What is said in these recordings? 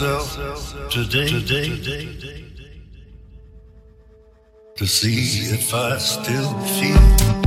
myself today, today to see if I still feel.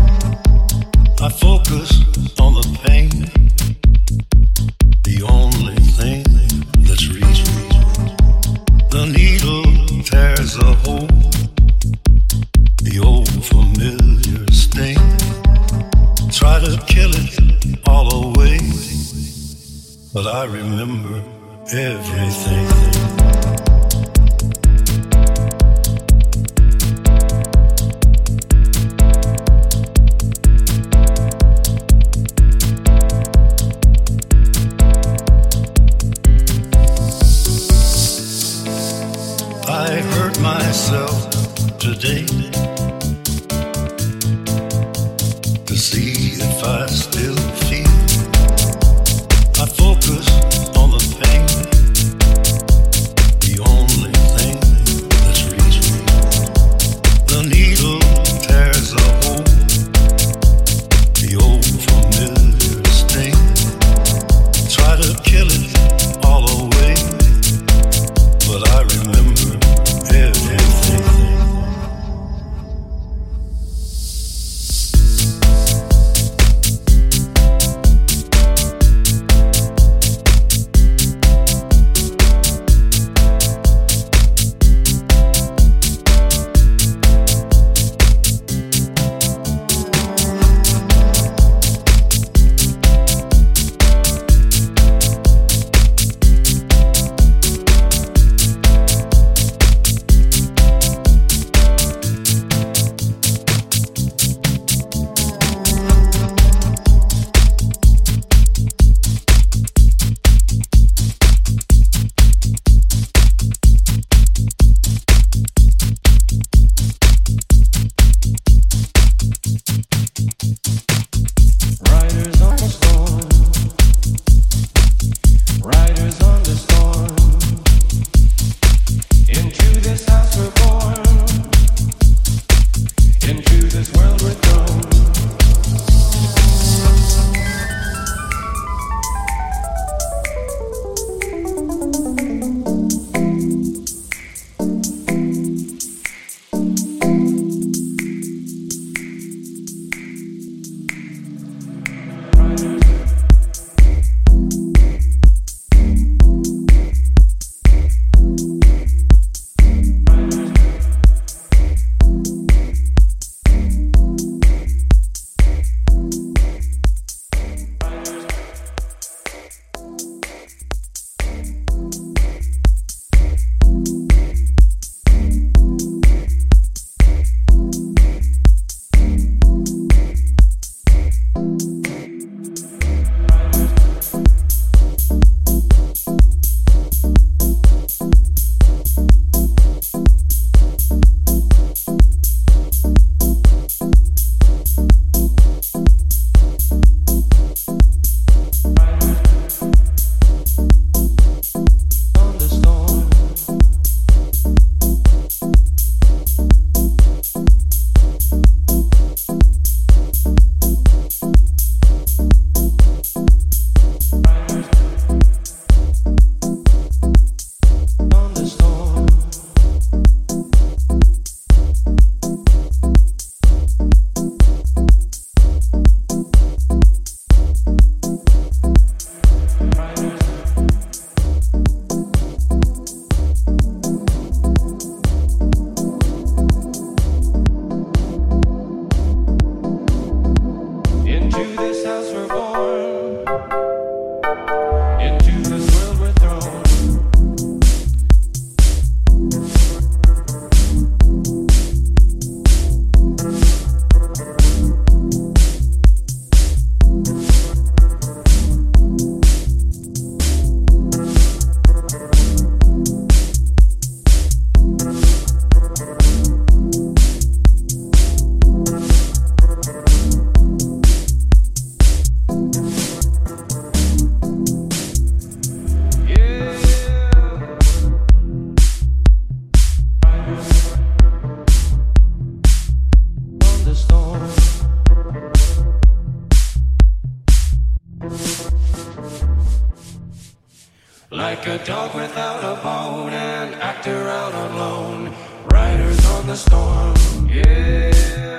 without a bone and actor out alone. Riders on the storm, yeah.